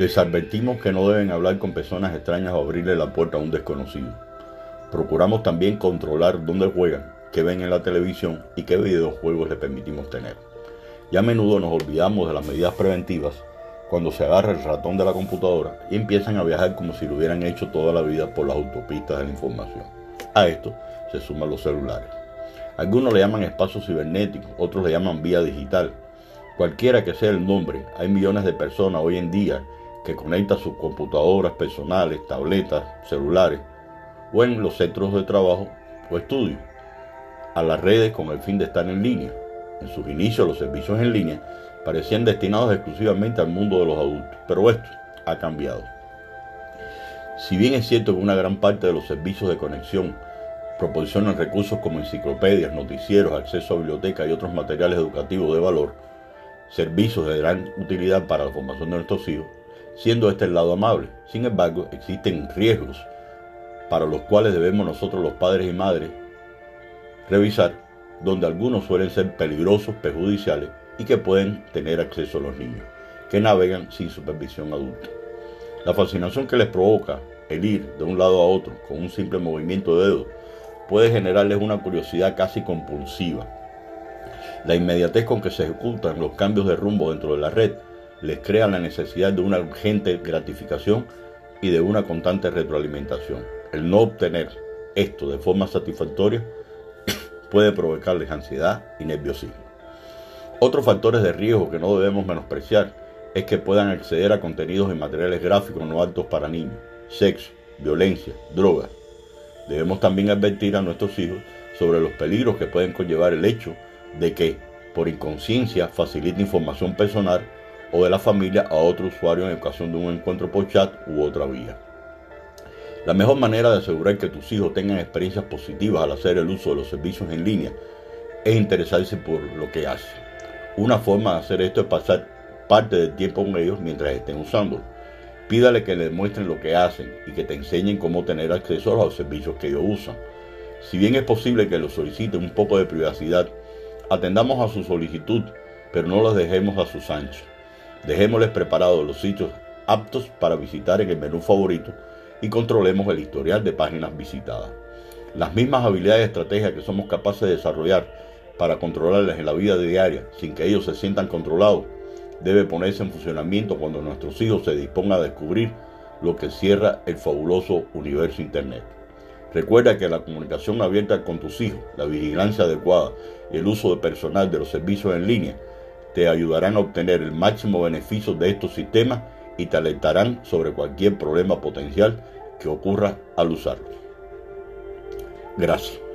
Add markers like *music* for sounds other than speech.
Les advertimos que no deben hablar con personas extrañas o abrirle la puerta a un desconocido. Procuramos también controlar dónde juegan, qué ven en la televisión y qué videojuegos les permitimos tener. Y a menudo nos olvidamos de las medidas preventivas cuando se agarra el ratón de la computadora y empiezan a viajar como si lo hubieran hecho toda la vida por las autopistas de la información. A esto se suman los celulares. Algunos le llaman espacio cibernético, otros le llaman vía digital. Cualquiera que sea el nombre, hay millones de personas hoy en día que conectan sus computadoras personales, tabletas, celulares o en los centros de trabajo o estudio a las redes con el fin de estar en línea. En sus inicios los servicios en línea parecían destinados exclusivamente al mundo de los adultos, pero esto ha cambiado. Si bien es cierto que una gran parte de los servicios de conexión proporcionan recursos como enciclopedias, noticieros, acceso a bibliotecas y otros materiales educativos de valor, servicios de gran utilidad para la formación de nuestros hijos, siendo este el lado amable. Sin embargo, existen riesgos para los cuales debemos nosotros los padres y madres revisar, donde algunos suelen ser peligrosos, perjudiciales y que pueden tener acceso a los niños, que navegan sin supervisión adulta. La fascinación que les provoca el ir de un lado a otro con un simple movimiento de dedo puede generarles una curiosidad casi compulsiva. La inmediatez con que se ejecutan los cambios de rumbo dentro de la red les crea la necesidad de una urgente gratificación y de una constante retroalimentación. El no obtener esto de forma satisfactoria *coughs* puede provocarles ansiedad y nerviosismo. Otros factores de riesgo que no debemos menospreciar es que puedan acceder a contenidos y materiales gráficos no aptos para niños, sexo, violencia, drogas. Debemos también advertir a nuestros hijos sobre los peligros que pueden conllevar el hecho de que, por inconsciencia, facilite información personal o de la familia a otro usuario en ocasión de un encuentro por chat u otra vía. La mejor manera de asegurar que tus hijos tengan experiencias positivas al hacer el uso de los servicios en línea es interesarse por lo que hacen. Una forma de hacer esto es pasar parte del tiempo con ellos mientras estén usándolo. Pídale que les muestren lo que hacen y que te enseñen cómo tener acceso a los servicios que ellos usan. Si bien es posible que los soliciten un poco de privacidad, atendamos a su solicitud, pero no los dejemos a sus anchos. Dejémosles preparados los sitios aptos para visitar en el menú favorito y controlemos el historial de páginas visitadas. Las mismas habilidades y estrategias que somos capaces de desarrollar para controlarles en la vida diaria sin que ellos se sientan controlados debe ponerse en funcionamiento cuando nuestros hijos se dispongan a descubrir lo que cierra el fabuloso universo Internet. Recuerda que la comunicación abierta con tus hijos, la vigilancia adecuada y el uso de personal de los servicios en línea te ayudarán a obtener el máximo beneficio de estos sistemas y te alertarán sobre cualquier problema potencial que ocurra al usarlos. Gracias.